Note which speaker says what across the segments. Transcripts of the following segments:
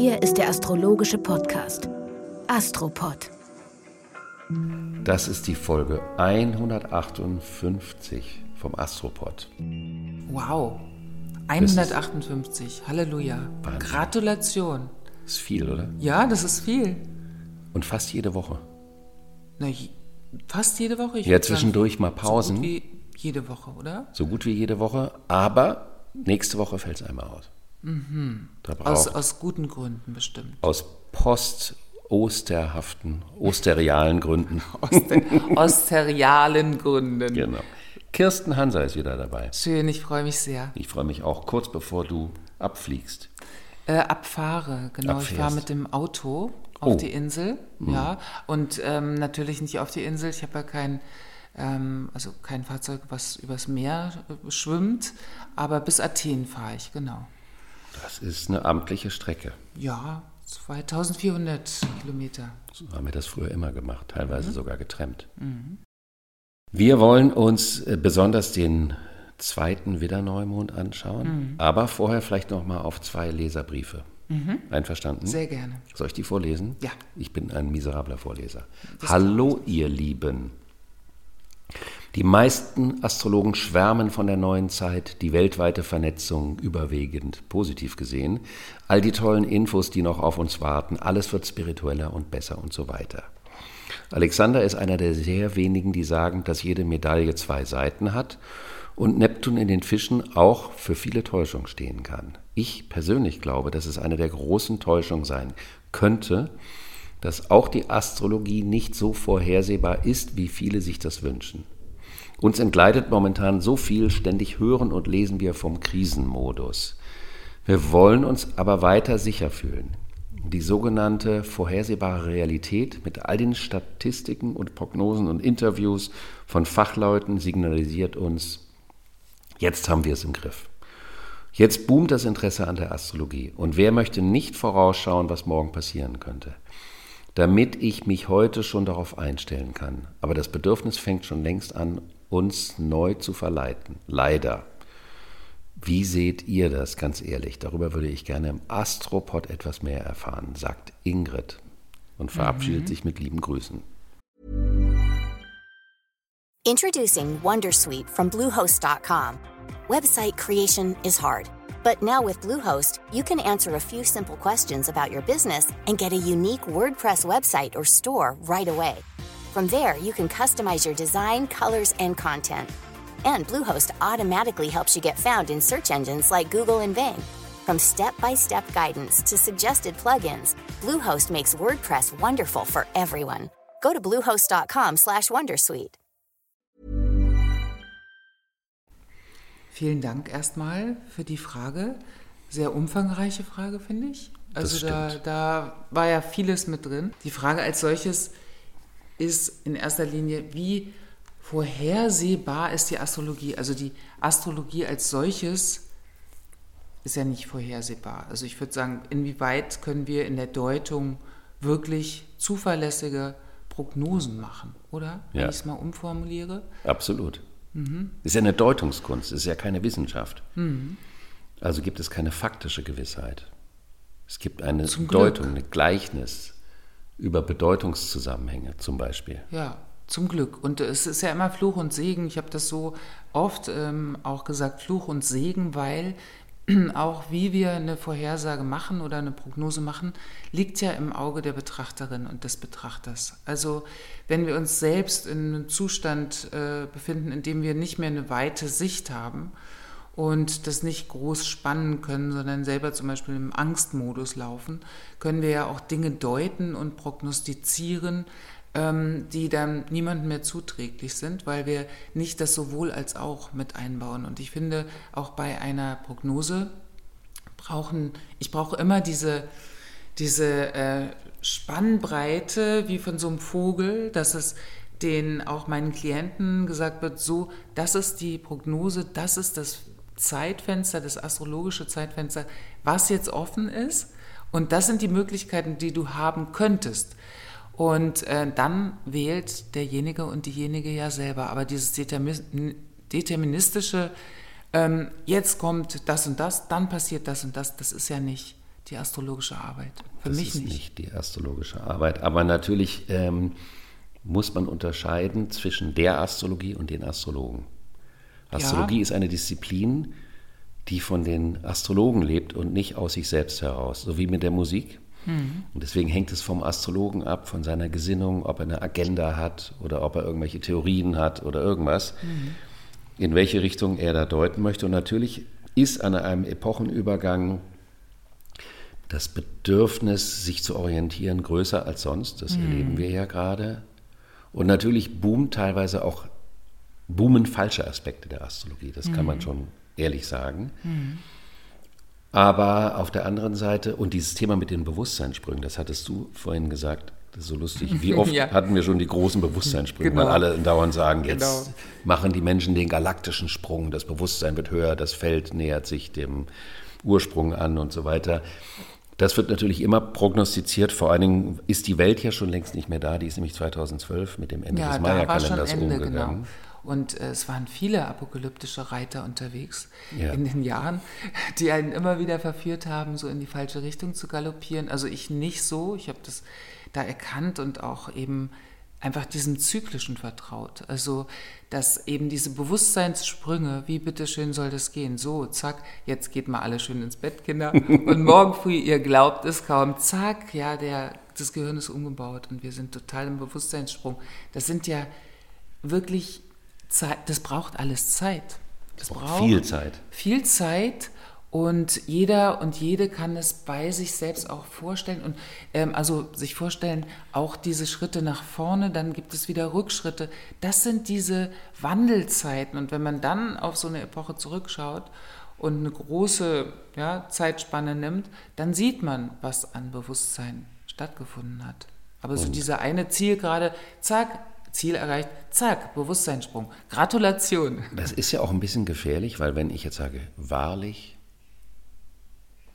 Speaker 1: Hier ist der astrologische Podcast Astropod.
Speaker 2: Das ist die Folge 158 vom Astropod.
Speaker 3: Wow. 158. Halleluja.
Speaker 2: Wahnsinn.
Speaker 3: Gratulation.
Speaker 2: Ist viel, oder?
Speaker 3: Ja, das ist viel.
Speaker 2: Und fast jede Woche.
Speaker 3: Na, fast jede Woche. Ich
Speaker 2: Ja, zwischendurch
Speaker 3: sagen,
Speaker 2: mal Pausen.
Speaker 3: So gut wie jede Woche, oder?
Speaker 2: So gut wie jede Woche, aber nächste Woche fällt es einmal aus. Braucht,
Speaker 3: Aus,
Speaker 2: aus,
Speaker 3: aus guten Gründen bestimmt.
Speaker 2: post-osterhaften, osterialen Gründen.
Speaker 3: Aus, de, aus serialen Gründen.
Speaker 2: Genau. Kirsten Hanser ist wieder dabei.
Speaker 3: Schön, ich freue mich sehr.
Speaker 2: Ich freue mich auch kurz bevor du abfliegst.
Speaker 3: Äh, abfahre, genau. Ich
Speaker 2: Abfährst.
Speaker 3: fahre mit dem Auto auf
Speaker 2: Oh.
Speaker 3: die Insel, ja. Und ähm, natürlich nicht auf die Insel. Ich habe ja kein, ähm, also kein Fahrzeug, was übers Meer äh, schwimmt. Aber bis Athen fahre ich, genau.
Speaker 2: Das ist eine amtliche Strecke.
Speaker 3: Ja, 2400 Kilometer.
Speaker 2: So haben wir das früher immer gemacht, teilweise sogar getrennt. Wir wollen uns äh, besonders den zweiten Widderneumond anschauen, aber vorher vielleicht noch mal auf zwei Leserbriefe. Einverstanden?
Speaker 3: Sehr gerne.
Speaker 2: Soll ich die vorlesen?
Speaker 3: Ja.
Speaker 2: Ich bin ein miserabler Vorleser. Hallo, ihr Lieben. Die meisten Astrologen schwärmen von der neuen Zeit, die weltweite Vernetzung überwiegend positiv gesehen, all die tollen Infos, die noch auf uns warten, alles wird spiritueller und besser und so weiter. Alexander ist einer der sehr wenigen, die sagen, dass jede Medaille zwei Seiten hat und Neptun in den Fischen auch für viele Täuschungen stehen kann. Ich persönlich glaube, dass es eine der großen Täuschungen sein könnte, dass auch die Astrologie nicht so vorhersehbar ist, wie viele sich das wünschen. Uns entgleitet momentan so viel, ständig hören und lesen wir vom Krisenmodus. Wir wollen uns aber weiter sicher fühlen. Die sogenannte vorhersehbare Realität mit all den Statistiken und Prognosen und Interviews von Fachleuten signalisiert uns, jetzt haben wir es im Griff. Jetzt boomt das Interesse an der Astrologie. Und wer möchte nicht vorausschauen, was morgen passieren könnte? Damit ich mich heute schon darauf einstellen kann. Aber das Bedürfnis fängt schon längst an, uns neu zu verleiten. Leider. Wie seht ihr das, ganz ehrlich? Darüber würde ich gerne im Astropod etwas mehr erfahren, sagt Ingrid und verabschiedet sich mit lieben Grüßen.
Speaker 4: Introducing Wondersuite from Bluehost.com. Website creation is hard, but now with Bluehost, you can answer a few simple questions about your business and get a unique WordPress website or store right away. From there, you can customize your design, colors, and content. And Bluehost automatically helps you get found in search engines like Google and Bing. From step-by-step guidance to suggested plugins, Bluehost makes WordPress wonderful for everyone. Go to bluehost.com/wondersuite.
Speaker 3: Vielen Dank erstmal für die Frage. Sehr umfangreiche Frage, finde ich. Also da, da war ja vieles mit drin. Die Frage als solches ist in erster Linie, wie vorhersehbar ist die Astrologie? Also die Astrologie als solches ist ja nicht vorhersehbar. Also ich würde sagen, inwieweit können wir in der Deutung wirklich zuverlässige Prognosen machen, oder? Wenn
Speaker 2: Ja.
Speaker 3: ich es mal umformuliere.
Speaker 2: Absolut. Ist ja eine Deutungskunst, ist ja keine Wissenschaft. Also gibt es keine faktische Gewissheit. Es gibt eine
Speaker 3: Zum Glück.
Speaker 2: Deutung, ein Gleichnis über Bedeutungszusammenhänge zum Beispiel.
Speaker 3: Ja, zum Glück. Und es ist ja immer Fluch und Segen. Ich habe das so oft ähm, auch gesagt, Fluch und Segen, weil auch wie wir eine Vorhersage machen oder eine Prognose machen, liegt ja im Auge der Betrachterin und des Betrachters. Also wenn wir uns selbst in einem Zustand äh, befinden, in dem wir nicht mehr eine weite Sicht haben und das nicht groß spannen können, sondern selber zum Beispiel im Angstmodus laufen, können wir ja auch Dinge deuten und prognostizieren, ähm, die dann niemandem mehr zuträglich sind, weil wir nicht das sowohl als auch mit einbauen. Und ich finde, auch bei einer Prognose brauchen, ich brauche immer diese, diese äh, Spannbreite wie von so einem Vogel, dass es den auch meinen Klienten gesagt wird, so, das ist die Prognose, das ist das Zeitfenster, das astrologische Zeitfenster, was jetzt offen ist. Und das sind die Möglichkeiten, die du haben könntest. Und äh, dann wählt derjenige und diejenige ja selber. Aber dieses determin deterministische, ähm, jetzt kommt das und das, dann passiert das und das, das ist ja nicht die astrologische Arbeit. Für
Speaker 2: das
Speaker 3: mich
Speaker 2: ist
Speaker 3: nicht.
Speaker 2: nicht die astrologische Arbeit. Aber natürlich ähm, muss man unterscheiden zwischen der Astrologie und den Astrologen. Astrologie
Speaker 3: Ja.
Speaker 2: ist eine Disziplin, die von den Astrologen lebt und nicht aus sich selbst heraus, so wie mit der Musik. Und deswegen hängt es vom Astrologen ab, von seiner Gesinnung, ob er eine Agenda hat oder ob er irgendwelche Theorien hat oder irgendwas, in welche Richtung er da deuten möchte. Und natürlich ist an einem Epochenübergang das Bedürfnis, sich zu orientieren, größer als sonst. Das erleben wir ja gerade. Und natürlich boomt teilweise auch, boomen falsche Aspekte der Astrologie. Das kann man schon ehrlich sagen. Aber auf der anderen Seite, und dieses Thema mit den Bewusstseinssprüngen, das hattest du vorhin gesagt, das ist so lustig. Wie oft
Speaker 3: Ja.
Speaker 2: hatten wir schon die großen Bewusstseinssprünge,
Speaker 3: Genau.
Speaker 2: weil alle dauernd sagen, jetzt
Speaker 3: Genau.
Speaker 2: machen die Menschen den galaktischen Sprung, das Bewusstsein wird höher, das Feld nähert sich dem Ursprung an und so weiter. Das wird natürlich immer prognostiziert. Vor allen Dingen ist die Welt ja schon längst nicht mehr da. Die ist nämlich 2012 mit dem Ende
Speaker 3: Ja,
Speaker 2: des Maya-Kalenders
Speaker 3: Ende,
Speaker 2: umgegangen.
Speaker 3: genau. Und äh, es waren viele apokalyptische Reiter unterwegs
Speaker 2: Ja.
Speaker 3: in den Jahren, die einen immer wieder verführt haben, so in die falsche Richtung zu galoppieren. Also ich nicht so. Ich habe das da erkannt und auch eben einfach diesem Zyklischen vertraut. Also, dass eben diese Bewusstseinssprünge, wie bitteschön soll das gehen? So, zack, jetzt geht mal alle schön ins Bett, Kinder. Und morgen früh, ihr glaubt es kaum, zack, ja, der, das Gehirn ist umgebaut und wir sind total im Bewusstseinssprung. Das sind ja wirklich Zeit, das braucht alles Zeit. Das
Speaker 2: braucht viel Zeit.
Speaker 3: Viel Zeit und jeder und jede kann es bei sich selbst auch vorstellen und ähm, also sich vorstellen, auch diese Schritte nach vorne, dann gibt es wieder Rückschritte. Das sind diese Wandelzeiten und wenn man dann auf so eine Epoche zurückschaut und eine große ja, Zeitspanne nimmt, dann sieht man, was an Bewusstsein stattgefunden hat. Aber so dieser eine Ziel gerade, zack, Ziel erreicht, zack, Bewusstseinssprung. Gratulation.
Speaker 2: Das ist ja auch ein bisschen gefährlich, weil wenn ich jetzt sage, wahrlich,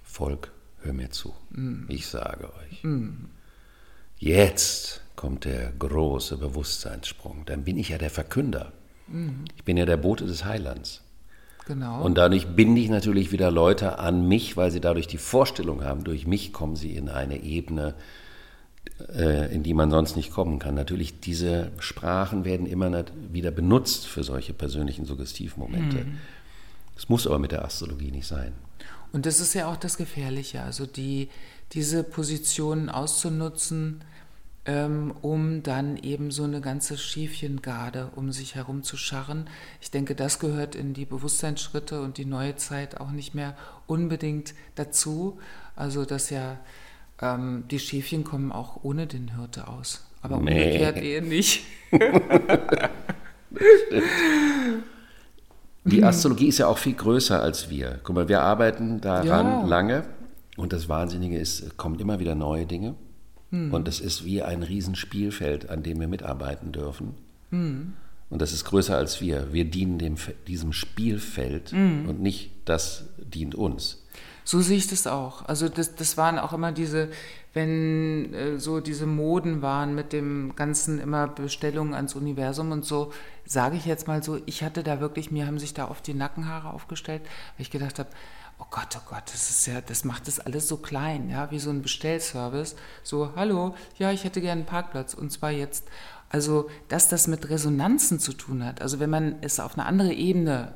Speaker 2: Volk, hör mir zu. Ich sage euch, jetzt kommt der große Bewusstseinssprung. Dann bin ich ja der Verkünder. Ich bin ja der Bote des Heilands.
Speaker 3: Genau.
Speaker 2: Und dadurch binde ich natürlich wieder Leute an mich, weil sie dadurch die Vorstellung haben, durch mich kommen sie in eine Ebene, in die man sonst nicht kommen kann. Natürlich, diese Sprachen werden immer wieder benutzt für solche persönlichen Suggestivmomente. Es muss aber mit der Astrologie nicht sein.
Speaker 3: Und das ist ja auch das Gefährliche, also die, diese Positionen auszunutzen, ähm, um dann eben so eine ganze Schäfchengarde um sich herum zu scharren. Ich denke, das gehört in die Bewusstseinsschritte und die neue Zeit auch nicht mehr unbedingt dazu. Also, dass ja ähm, die Schäfchen kommen auch ohne den Hirte aus. Aber
Speaker 2: Nee.
Speaker 3: umgekehrt eher nicht.
Speaker 2: Die Astrologie ist ja auch viel größer als wir. Guck mal, wir arbeiten daran
Speaker 3: Ja.
Speaker 2: lange und das Wahnsinnige ist, es kommen immer wieder neue Dinge und es ist wie ein Riesenspielfeld, an dem wir mitarbeiten dürfen. Und das ist größer als wir. Wir dienen dem, diesem Spielfeld und nicht das dient uns.
Speaker 3: So sehe ich das auch. Also das, das waren auch immer diese, wenn äh, so diese Moden waren mit dem ganzen immer Bestellungen ans Universum und so, sage ich jetzt mal so, ich hatte da wirklich, mir haben sich da oft die Nackenhaare aufgestellt, weil ich gedacht habe, oh Gott, oh Gott, das ist ja, das macht das alles so klein, ja, wie so ein Bestellservice. So, hallo, ja, ich hätte gerne einen Parkplatz und zwar jetzt. Also, dass das mit Resonanzen zu tun hat, also wenn man es auf eine andere Ebene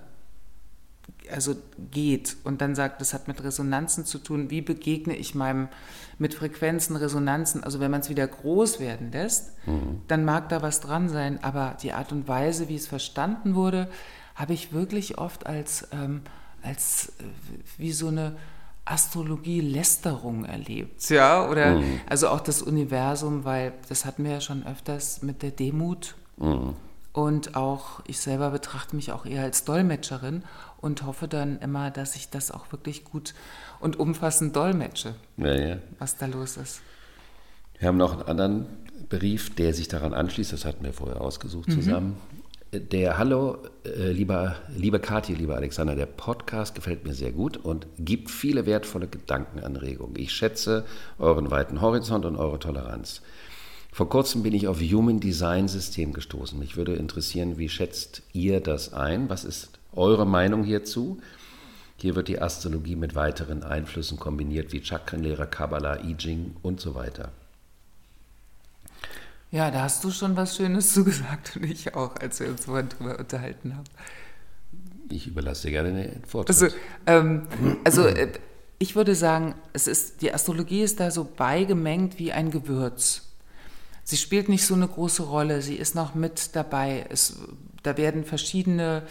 Speaker 3: also geht und dann sagt, das hat mit Resonanzen zu tun, wie begegne ich meinem mit Frequenzen, Resonanzen, also wenn man es wieder groß werden lässt, dann mag da was dran sein, aber die Art und Weise, wie es verstanden wurde, habe ich wirklich oft als, ähm, als äh, wie so eine Astrologie-Lästerung erlebt, ja, oder also auch das Universum, weil das hatten wir ja schon öfters mit der Demut und auch ich selber betrachte mich auch eher als Dolmetscherin und hoffe dann immer, dass ich das auch wirklich gut und umfassend dolmetsche,
Speaker 2: Ja, ja.
Speaker 3: was da los ist.
Speaker 2: Wir haben noch einen anderen Brief, der sich daran anschließt, das hatten wir vorher ausgesucht zusammen. Der Hallo, äh, lieber, liebe Kathi, lieber Alexander, der Podcast gefällt mir sehr gut und gibt viele wertvolle Gedankenanregungen. Ich schätze euren weiten Horizont und eure Toleranz. Vor kurzem bin ich auf Human Design System gestoßen. Mich würde interessieren, wie schätzt ihr das ein? Was ist eure Meinung hierzu? Hier wird die Astrologie mit weiteren Einflüssen kombiniert, wie Chakrenlehre, Kabbalah, I Ching und so weiter.
Speaker 3: Ja, da hast du schon was Schönes zugesagt und ich auch, als wir uns vorhin drüber unterhalten haben.
Speaker 2: Ich überlasse dir gerne den Vortrag.
Speaker 3: Also, ähm, also äh, ich würde sagen, es ist, die Astrologie ist da so beigemengt wie ein Gewürz. Sie spielt nicht so eine große Rolle, sie ist noch mit dabei. Es, da werden verschiedene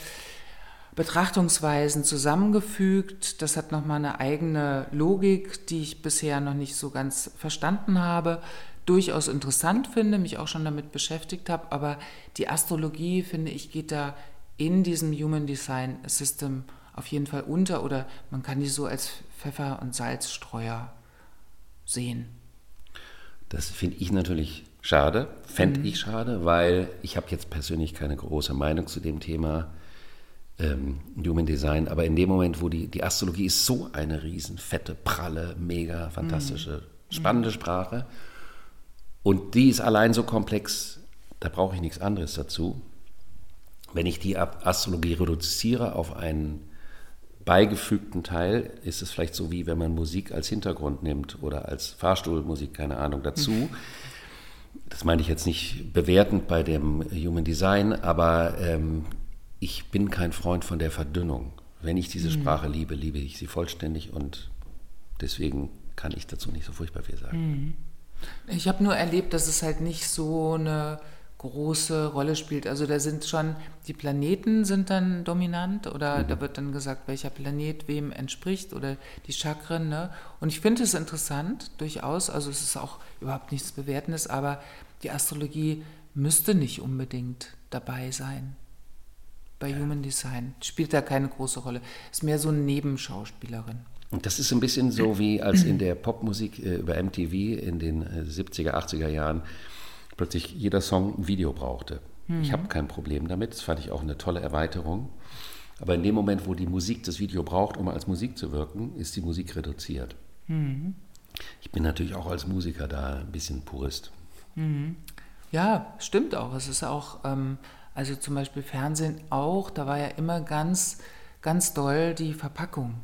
Speaker 3: Betrachtungsweisen zusammengefügt. Das hat nochmal eine eigene Logik, die ich bisher noch nicht so ganz verstanden habe. Durchaus interessant finde, mich auch schon damit beschäftigt habe, aber die Astrologie, finde ich, geht da in diesem Human Design System auf jeden Fall unter oder man kann die so als Pfeffer- und Salzstreuer sehen.
Speaker 2: Das finde ich natürlich schade, fände mhm. ich schade, weil ich habe jetzt persönlich keine große Meinung zu dem Thema ähm, Human Design, aber in dem Moment, wo die, die Astrologie ist so eine riesen, fette, pralle, mega, fantastische, mhm. spannende Sprache und die ist allein so komplex, da brauche ich nichts anderes dazu. Wenn ich die Astrologie reduziere auf einen beigefügten Teil ist es vielleicht so, wie wenn man Musik als Hintergrund nimmt oder als Fahrstuhlmusik, keine Ahnung, dazu. Das meine ich jetzt nicht bewertend bei dem Human Design, aber ähm, ich bin kein Freund von der Verdünnung. Wenn ich diese mhm. Sprache liebe, liebe ich sie vollständig und deswegen kann ich dazu nicht so furchtbar viel sagen. Mhm.
Speaker 3: Ich habe nur erlebt, dass es halt nicht so eine große Rolle spielt. Also da sind schon, die Planeten sind dann dominant oder mhm. da wird dann gesagt, welcher Planet wem entspricht oder die Chakren. Ne? Und ich finde es interessant, durchaus, also es ist auch überhaupt nichts Bewertendes, aber die Astrologie müsste nicht unbedingt dabei sein. Bei ja. Human Design spielt da keine große Rolle. Ist mehr so eine Nebenschauspielerin.
Speaker 2: Und das ist ein bisschen so wie als in der Popmusik äh, über MTV in den 70er, äh, 80er Jahren plötzlich jeder Song ein Video brauchte. Mhm. Ich habe kein Problem damit, das fand ich auch eine tolle Erweiterung. Aber in dem Moment, wo die Musik das Video braucht, um als Musik zu wirken, ist die Musik reduziert. Mhm. Ich bin natürlich auch als Musiker da ein bisschen Purist.
Speaker 3: Mhm. Ja, stimmt auch. Es ist auch, ähm, also zum Beispiel Fernsehen auch, da war ja immer ganz, ganz doll die Verpackung.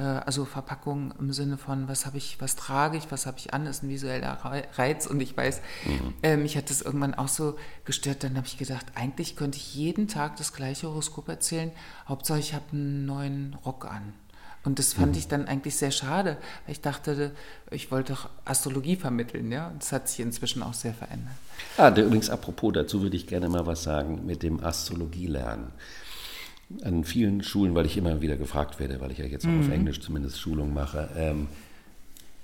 Speaker 3: Äh, also Verpackung im Sinne von, was habe ich, was trage ich, was habe ich an, ist ein visueller Reiz und ich weiß, mhm. äh, mich hat das irgendwann auch so gestört, dann habe ich gedacht, eigentlich könnte ich jeden Tag das gleiche Horoskop erzählen, Hauptsache ich habe einen neuen Rock an. Und das fand mhm. ich dann eigentlich sehr schade, weil ich dachte, ich wollte doch Astrologie vermitteln, ja. Das hat sich inzwischen auch sehr verändert.
Speaker 2: Ah, übrigens, apropos, dazu würde ich gerne mal was sagen mit dem Astrologie lernen an vielen Schulen, weil ich immer wieder gefragt werde, weil ich ja jetzt auch mhm. auf Englisch zumindest Schulungen mache, ähm,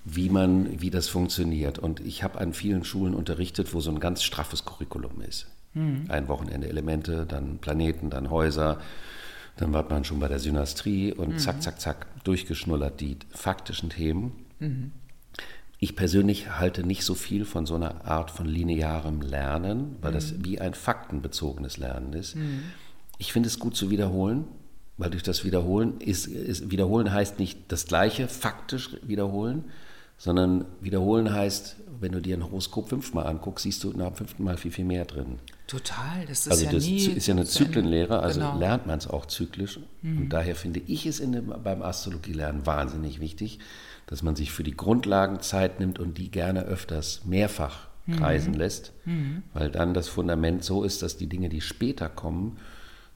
Speaker 2: wie man, wie das funktioniert. Und ich habe an vielen Schulen unterrichtet, wo so ein ganz straffes Curriculum ist. Mhm. Ein Wochenende Elemente, dann Planeten, dann Häuser. Dann war man schon bei der Synastrie und mhm. zack, zack, zack, durchgeschnullert die faktischen Themen. Mhm. Ich persönlich halte nicht so viel von so einer Art von linearem Lernen, weil das mhm. wie ein faktenbezogenes Lernen ist. Mhm. Ich finde es gut zu wiederholen, weil durch das Wiederholen ist, ist, Wiederholen heißt nicht das Gleiche faktisch wiederholen, sondern wiederholen heißt, wenn du dir ein Horoskop fünfmal anguckst, siehst du nach dem fünften Mal viel, viel mehr drin.
Speaker 3: Total, das ist
Speaker 2: also
Speaker 3: ja
Speaker 2: das
Speaker 3: nie
Speaker 2: ist ja eine Zyklenlehre, also genau. lernt man es auch zyklisch. Mhm. Und daher finde ich es dem, beim Astrologielernen wahnsinnig wichtig, dass man sich für die Grundlagen Zeit nimmt und die gerne öfters mehrfach kreisen mhm. lässt, mhm. weil dann das Fundament so ist, dass die Dinge, die später kommen,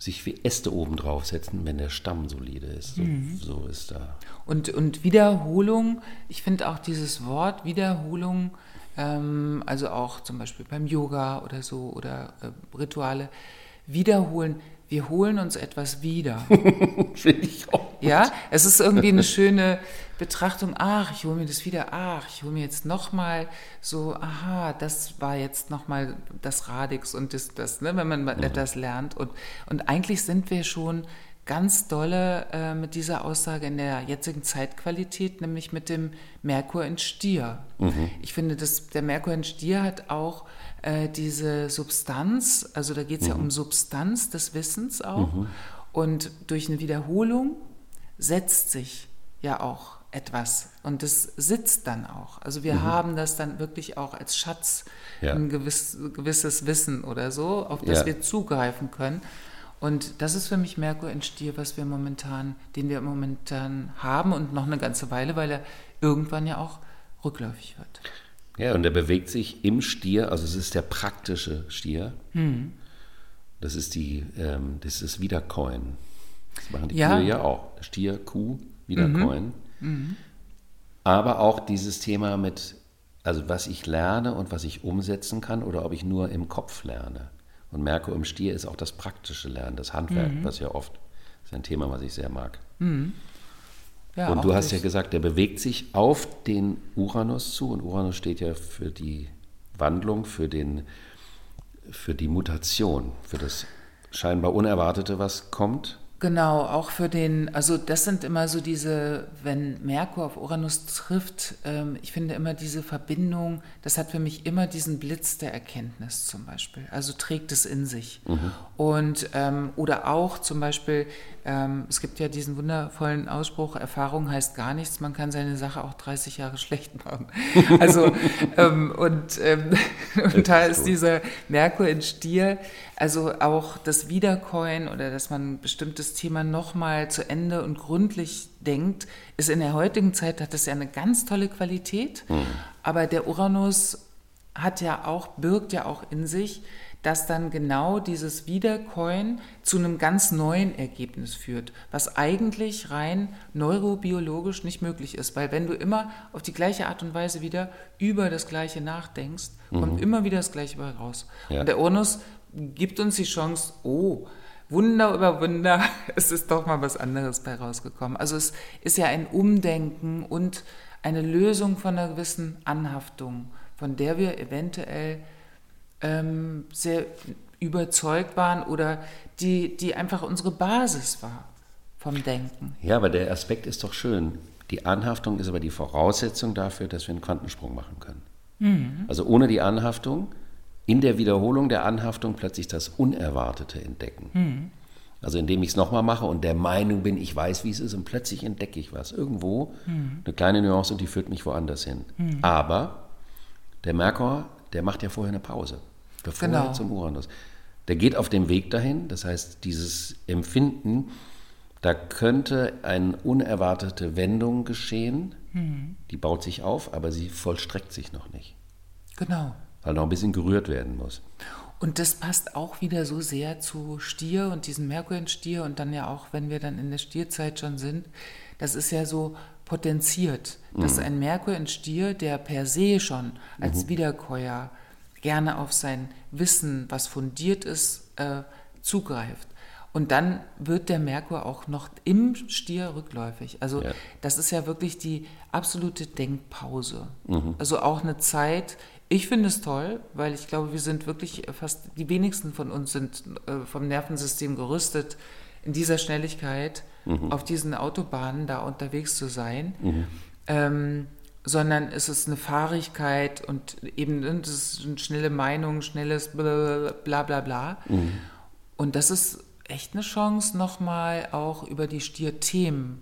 Speaker 2: sich wie Äste oben draufsetzen, wenn der Stamm solide ist. So, mhm. so ist da.
Speaker 3: Und, und Wiederholung, ich finde auch dieses Wort Wiederholung, ähm, also auch zum Beispiel beim Yoga oder so oder äh, Rituale, wiederholen. Wir holen uns etwas wieder.
Speaker 2: finde ich auch.
Speaker 3: Ja, es ist irgendwie eine schöne Betrachtung, ach, ich hole mir das wieder, ach, ich hole mir jetzt nochmal so, aha, das war jetzt nochmal das Radix und das, das ne, wenn man mhm. etwas lernt. Und, und eigentlich sind wir schon ganz dolle äh, mit dieser Aussage in der jetzigen Zeitqualität, nämlich mit dem Merkur in Stier. Mhm. Ich finde, dass der Merkur in Stier hat auch äh, diese Substanz, also da geht es mhm. ja um Substanz des Wissens auch. Mhm. Und durch eine Wiederholung setzt sich ja auch etwas und das sitzt dann auch. Also wir mhm. haben das dann wirklich auch als Schatz, ja. ein gewiss, gewisses Wissen oder so, auf das ja. wir zugreifen können. Und das ist für mich Merkur in Stier, was wir momentan, den wir momentan haben und noch eine ganze Weile, weil er irgendwann ja auch rückläufig wird.
Speaker 2: Ja, und er bewegt sich im Stier, also es ist der praktische Stier.
Speaker 3: Hm.
Speaker 2: Das ist die, ähm, das ist Wiedercoin. Das machen die
Speaker 3: Ja.
Speaker 2: Kühe ja auch. Stier, Kuh, Wiedercoin.
Speaker 3: Mhm.
Speaker 2: Aber auch dieses Thema mit, also was ich lerne und was ich umsetzen kann oder ob ich nur im Kopf lerne. Und Merkur im Stier ist auch das praktische Lernen, das Handwerk,
Speaker 3: Mhm.
Speaker 2: was ja oft ist ein Thema, was ich sehr mag.
Speaker 3: Ja,
Speaker 2: und du hast ja gesagt, der bewegt sich auf den Uranus zu und Uranus steht ja für die Wandlung, für, den, für die Mutation, für das scheinbar Unerwartete, was kommt.
Speaker 3: Genau, auch für den, also das sind immer so diese, wenn Merkur auf Uranus trifft, ähm, ich finde immer diese Verbindung, das hat für mich immer diesen Blitz der Erkenntnis zum Beispiel, also trägt es in sich. Und, ähm, oder auch zum Beispiel, ähm, es gibt ja diesen wundervollen Ausspruch, Erfahrung heißt gar nichts, man kann seine Sache auch 30 Jahre schlecht machen. Also, ähm, und, ähm, und da ist dieser Merkur in Stier, also auch das Wiederkäuen oder dass man ein bestimmtes Thema nochmal zu Ende und gründlich denkt, ist in der heutigen Zeit, hat das ja eine ganz tolle Qualität. Aber der Uranus hat ja auch, birgt ja auch in sich, dass dann genau dieses Wiederkäuen zu einem ganz neuen Ergebnis führt, was eigentlich rein neurobiologisch nicht möglich ist. Weil wenn du immer auf die gleiche Art und Weise wieder über das Gleiche nachdenkst, kommt immer wieder das Gleiche bei raus.
Speaker 2: Ja.
Speaker 3: Und der Uranus gibt uns die Chance, oh, Wunder über Wunder, es ist doch mal was anderes bei rausgekommen. Also es ist ja ein Umdenken und eine Lösung von einer gewissen Anhaftung, von der wir eventuell ähm, sehr überzeugt waren oder die, die einfach unsere Basis war vom Denken.
Speaker 2: Ja, aber der Aspekt ist doch schön. Die Anhaftung ist aber die Voraussetzung dafür, dass wir einen Quantensprung machen können. Also ohne die Anhaftung, in der Wiederholung der Anhaftung plötzlich das Unerwartete entdecken. Also indem ich es nochmal mache und der Meinung bin, ich weiß, wie es ist und plötzlich entdecke ich was. Irgendwo eine kleine Nuance und die führt mich woanders hin. Aber der Merkur, der macht ja vorher eine Pause, bevor
Speaker 3: Genau.
Speaker 2: er zum Uranus. Der geht auf dem Weg dahin, das heißt, dieses Empfinden, da könnte eine unerwartete Wendung geschehen, die baut sich auf, aber sie vollstreckt sich noch nicht,
Speaker 3: Genau.
Speaker 2: weil noch ein bisschen gerührt werden muss.
Speaker 3: Und das passt auch wieder so sehr zu Stier und diesem Merkur in Stier und dann ja auch, wenn wir dann in der Stierzeit schon sind, das ist ja so potenziert, dass ein Merkur in Stier, der per se schon als Wiederkäuer gerne auf sein Wissen, was fundiert ist, äh, zugreift. Und dann wird der Merkur auch noch im Stier rückläufig. Also
Speaker 2: Ja.
Speaker 3: das ist ja wirklich die absolute Denkpause. Also auch eine Zeit, ich finde es toll, weil ich glaube, wir sind wirklich fast, die wenigsten von uns sind äh, vom Nervensystem gerüstet, in dieser Schnelligkeit auf diesen Autobahnen da unterwegs zu sein. Ähm, sondern es ist eine Fahrigkeit und eben ne, das ist eine schnelle Meinung, schnelles bla bla bla. bla. Und das ist echt eine Chance, nochmal auch über die Stierthemen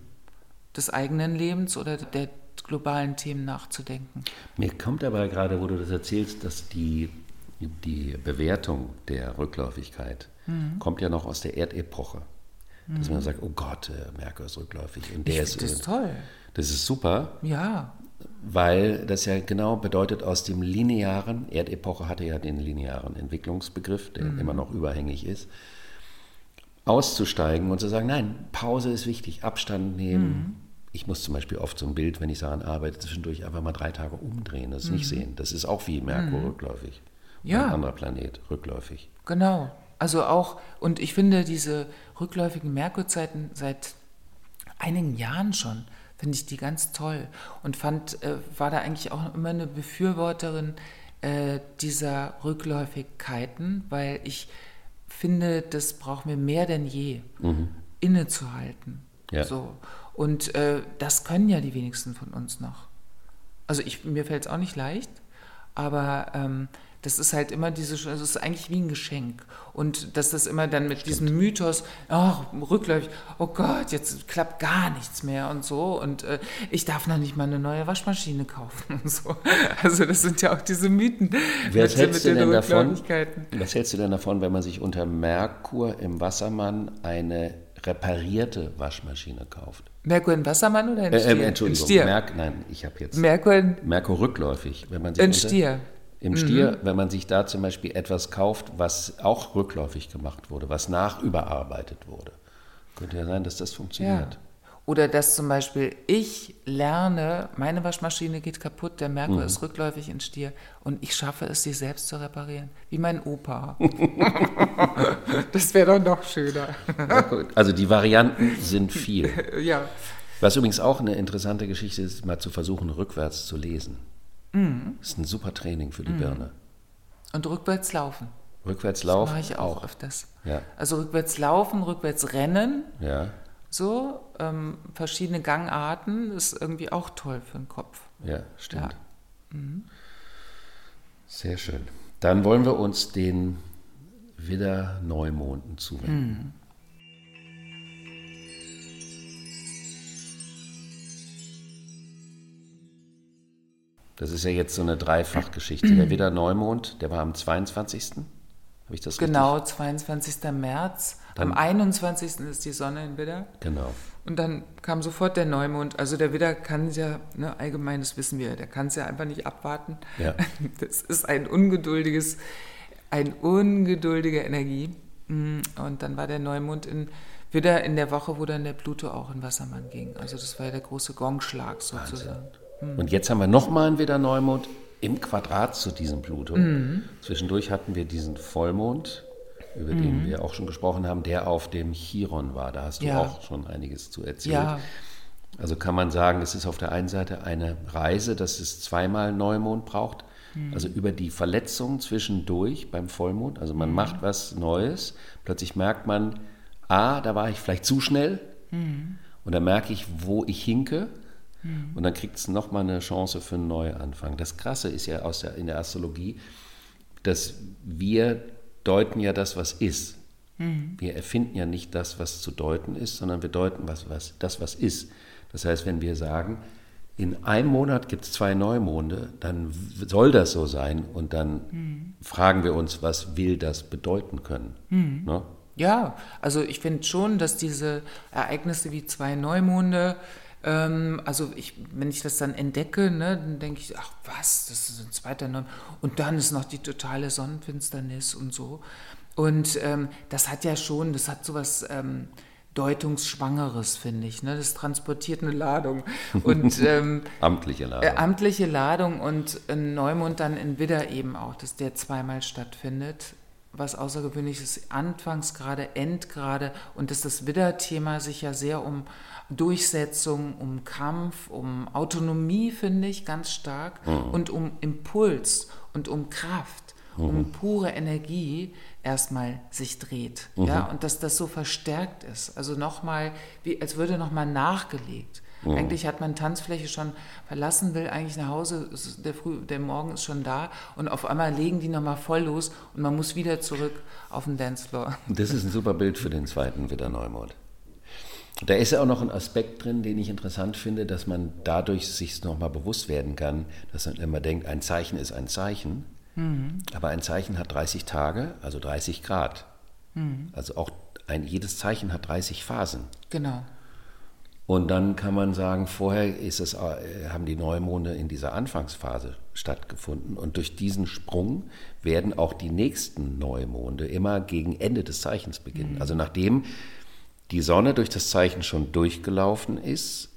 Speaker 3: des eigenen Lebens oder der globalen Themen nachzudenken.
Speaker 2: Mir kommt aber gerade, wo du das erzählst, dass die, die Bewertung der Rückläufigkeit
Speaker 3: Mhm.
Speaker 2: kommt ja noch aus der Erdepoche. Dass man sagt, oh Gott, äh, Merkur ist rückläufig. Und der
Speaker 3: Ich
Speaker 2: ist,
Speaker 3: das
Speaker 2: äh,
Speaker 3: toll.
Speaker 2: das ist super,
Speaker 3: Ja,
Speaker 2: weil das ja genau bedeutet, aus dem linearen, Erdepoche hatte ja den linearen Entwicklungsbegriff, der
Speaker 3: Mhm.
Speaker 2: immer noch überhängig ist, auszusteigen und zu sagen, nein, Pause ist wichtig, Abstand nehmen.
Speaker 3: Mhm.
Speaker 2: Ich muss zum Beispiel oft so ein Bild, wenn ich daran arbeite, zwischendurch einfach mal drei Tage umdrehen, das nicht sehen. Das ist auch wie Merkur rückläufig.
Speaker 3: Mhm. Ja.
Speaker 2: Ein anderer Planet rückläufig.
Speaker 3: genau. Also auch, und ich finde diese rückläufigen Merkurzeiten seit einigen Jahren schon, finde ich die ganz toll. Und fand, äh, war da eigentlich auch immer eine Befürworterin äh, dieser Rückläufigkeiten, weil ich finde, das brauchen wir mehr denn je, innezuhalten.
Speaker 2: Ja.
Speaker 3: So. Und äh, das können ja die wenigsten von uns noch. Also ich, mir fällt es auch nicht leicht, Aber ähm, das ist halt immer diese, das ist eigentlich wie ein Geschenk. Und dass das immer dann mit Stimmt. diesem Mythos, ach, rückläufig, oh Gott, jetzt klappt gar nichts mehr und so. Und äh, ich darf noch nicht mal eine neue Waschmaschine kaufen und so. Also das sind ja auch diese Mythen
Speaker 2: was mit, hältst mit du denn davon, Was hältst du denn davon, wenn man sich unter Merkur im Wassermann eine reparierte Waschmaschine kauft?
Speaker 3: Merkur in Wassermann oder in Stier? Äh,
Speaker 2: äh, Entschuldigung, in Stier. Merk, nein, ich habe jetzt
Speaker 3: Merkur, in,
Speaker 2: Merkur rückläufig. Wenn man sich
Speaker 3: in Stier
Speaker 2: im Stier, mhm. wenn man sich da zum Beispiel etwas kauft, was auch rückläufig gemacht wurde, was nachüberarbeitet wurde. Könnte ja sein, dass das funktioniert. Ja.
Speaker 3: Oder dass zum Beispiel ich lerne, meine Waschmaschine geht kaputt, der Merkur mhm. ist rückläufig in Stier und ich schaffe es, sie selbst zu reparieren. Wie mein Opa. das wäre doch noch schöner.
Speaker 2: also die Varianten sind viel.
Speaker 3: ja.
Speaker 2: Was übrigens auch eine interessante Geschichte ist, mal zu versuchen, rückwärts zu lesen.
Speaker 3: Mhm.
Speaker 2: Das ist ein super Training für die mhm. Birne.
Speaker 3: Und rückwärts laufen.
Speaker 2: Rückwärts laufen.
Speaker 3: Das mache ich auch, auch. öfters.
Speaker 2: Ja.
Speaker 3: Also rückwärts laufen, rückwärts rennen.
Speaker 2: Ja.
Speaker 3: So, ähm, verschiedene Gangarten ist irgendwie auch toll für den Kopf.
Speaker 2: Ja, stimmt. Ja. Mhm. Sehr schön. Dann wollen wir uns den Widder-Neumonden zuwenden. Das ist ja jetzt so eine Dreifachgeschichte. Der Widder Neumond, der war am 22. Habe ich das
Speaker 3: Genau,
Speaker 2: richtig?
Speaker 3: 22. März. Dann, am 21. ist die Sonne in Widder.
Speaker 2: Genau.
Speaker 3: Und dann kam sofort der Neumond. Also der Widder kann es ja, ne, allgemein, das wissen wir, der kann es ja einfach nicht abwarten.
Speaker 2: Ja.
Speaker 3: Das ist ein ungeduldiges, ein ungeduldige Energie. Mm, und dann war der Neumond in Widder in der Woche, wo dann der Pluto auch in Wassermann ging. Also das war ja der große Gongschlag sozusagen. Wahnsinn.
Speaker 2: Und jetzt haben wir nochmal einen wieder Neumond im Quadrat zu diesem Pluto. Mhm. Zwischendurch hatten wir diesen Vollmond, über mhm. den wir auch schon gesprochen haben, der auf dem Chiron war. Da hast du ja. auch schon einiges zu erzählen. Ja. Also kann man sagen, es ist auf der einen Seite eine Reise, dass es zweimal Neumond braucht. Mhm. Also über die Verletzung zwischendurch beim Vollmond. Also man mhm. macht was Neues. Plötzlich merkt man, ah, da war ich vielleicht zu schnell.
Speaker 3: Mhm.
Speaker 2: Und dann merke ich, wo ich hinke. Mhm. Und dann kriegt es nochmal eine Chance für einen Neuanfang. Das Krasse ist ja aus der, in der Astrologie, dass wir deuten ja das, was ist.
Speaker 3: Mhm.
Speaker 2: Wir erfinden ja nicht das, was zu deuten ist, sondern wir deuten was, was, das, was ist. Das heißt, wenn wir sagen, in einem Monat gibt es zwei Neumonde, dann soll das so sein und dann mhm. fragen wir uns, was will das bedeuten können.
Speaker 3: Mhm.
Speaker 2: Ne?
Speaker 3: Ja, also ich finde schon, dass diese Ereignisse wie zwei Neumonde, ähm, also ich, wenn ich das dann entdecke, ne, dann denke ich, ach was, das ist ein zweiter Name. Und dann ist noch die totale Sonnenfinsternis und so. Und ähm, das hat ja schon, das hat sowas ähm, Deutungsschwangeres, finde ich. Ne? Das transportiert eine Ladung. Und, ähm,
Speaker 2: amtliche Ladung. Äh,
Speaker 3: amtliche Ladung und ein Neumond dann in Widder eben auch, dass der zweimal stattfindet was Außergewöhnliches Anfangsgrade, Endgrade und dass das Widder-Thema sich ja sehr um Durchsetzung, um Kampf, um Autonomie, finde ich, ganz stark mhm. und um Impuls und um Kraft, mhm. um pure Energie erstmal sich dreht. Mhm. Ja, und dass das so verstärkt ist. Also nochmal, wie, als würde nochmal nachgelegt. Mhm. Eigentlich hat man Tanzfläche schon verlassen, will eigentlich nach Hause, der, Früh, der Morgen ist schon da und auf einmal legen die nochmal voll los und man muss wieder zurück auf den Dancefloor.
Speaker 2: Das ist ein super Bild für den zweiten Widder Neumond. Da ist ja auch noch ein Aspekt drin, den ich interessant finde, dass man dadurch sich nochmal bewusst werden kann, dass man immer denkt, ein Zeichen ist ein Zeichen,
Speaker 3: mhm.
Speaker 2: aber ein Zeichen hat 30 Tage, also 30 Grad.
Speaker 3: Mhm.
Speaker 2: Also auch ein, jedes Zeichen hat 30 Phasen.
Speaker 3: Genau.
Speaker 2: Und dann kann man sagen, vorher ist es, äh, haben die Neumonde in dieser Anfangsphase stattgefunden. Und durch diesen Sprung werden auch die nächsten Neumonde immer gegen Ende des Zeichens beginnen. Mhm. Also nachdem die Sonne durch das Zeichen schon durchgelaufen ist,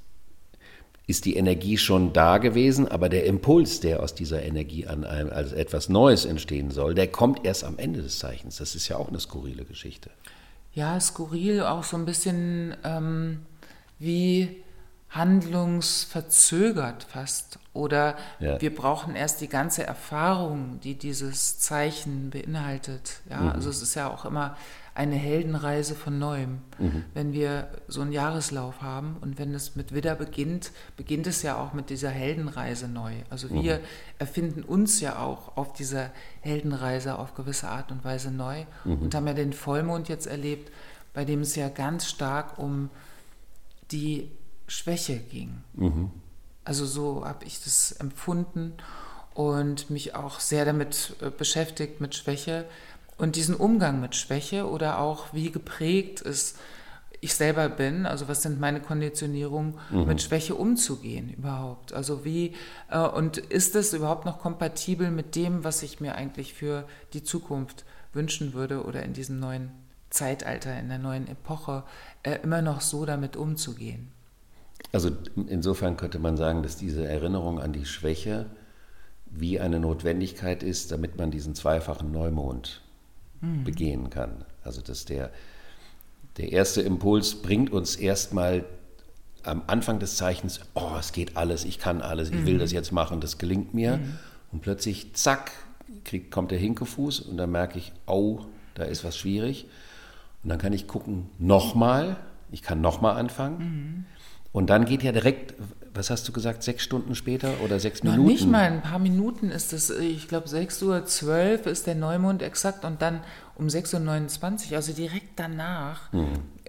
Speaker 2: ist die Energie schon da gewesen, aber der Impuls, der aus dieser Energie an einem, als etwas Neues entstehen soll, der kommt erst am Ende des Zeichens. Das ist ja auch eine skurrile Geschichte.
Speaker 3: Ja, skurril, auch so ein bisschen ähm, wie handlungsverzögert fast. Oder
Speaker 2: Ja.
Speaker 3: wir brauchen erst die ganze Erfahrung, die dieses Zeichen beinhaltet. Ja, also es ist ja auch immer eine Heldenreise von neuem. Wenn wir so einen Jahreslauf haben und wenn es mit Widder beginnt, beginnt es ja auch mit dieser Heldenreise neu. Also wir erfinden uns ja auch auf dieser Heldenreise auf gewisse Art und Weise neu und haben ja den Vollmond jetzt erlebt, bei dem es ja ganz stark um die Schwäche ging. Also so habe ich das empfunden und mich auch sehr damit äh, beschäftigt mit Schwäche und diesen Umgang mit Schwäche oder auch wie geprägt ist ich selber bin, also was sind meine Konditionierungen, mit Schwäche umzugehen überhaupt. Also wie äh, und ist es überhaupt noch kompatibel mit dem, was ich mir eigentlich für die Zukunft wünschen würde oder in diesem neuen Zeitalter, in der neuen Epoche, äh, immer noch so damit umzugehen?
Speaker 2: Also insofern könnte man sagen, dass diese Erinnerung an die Schwäche wie eine Notwendigkeit ist, damit man diesen zweifachen Neumond begehen kann. Also dass der, der erste Impuls bringt uns erstmal am Anfang des Zeichens, oh, es geht alles, ich kann alles, ich will das jetzt machen, das gelingt mir. Und plötzlich, zack, krieg, kommt der Hinkefuß und dann merke ich, oh, da ist was schwierig. Und dann kann ich gucken, nochmal, ich kann nochmal anfangen. Und dann geht ja direkt, was hast du gesagt, sechs Stunden später oder sechs
Speaker 3: Noch
Speaker 2: Minuten?
Speaker 3: nicht mal ein paar Minuten ist es, ich glaube 6.12 Uhr ist der Neumond exakt und dann um 6.29 Uhr, also direkt danach,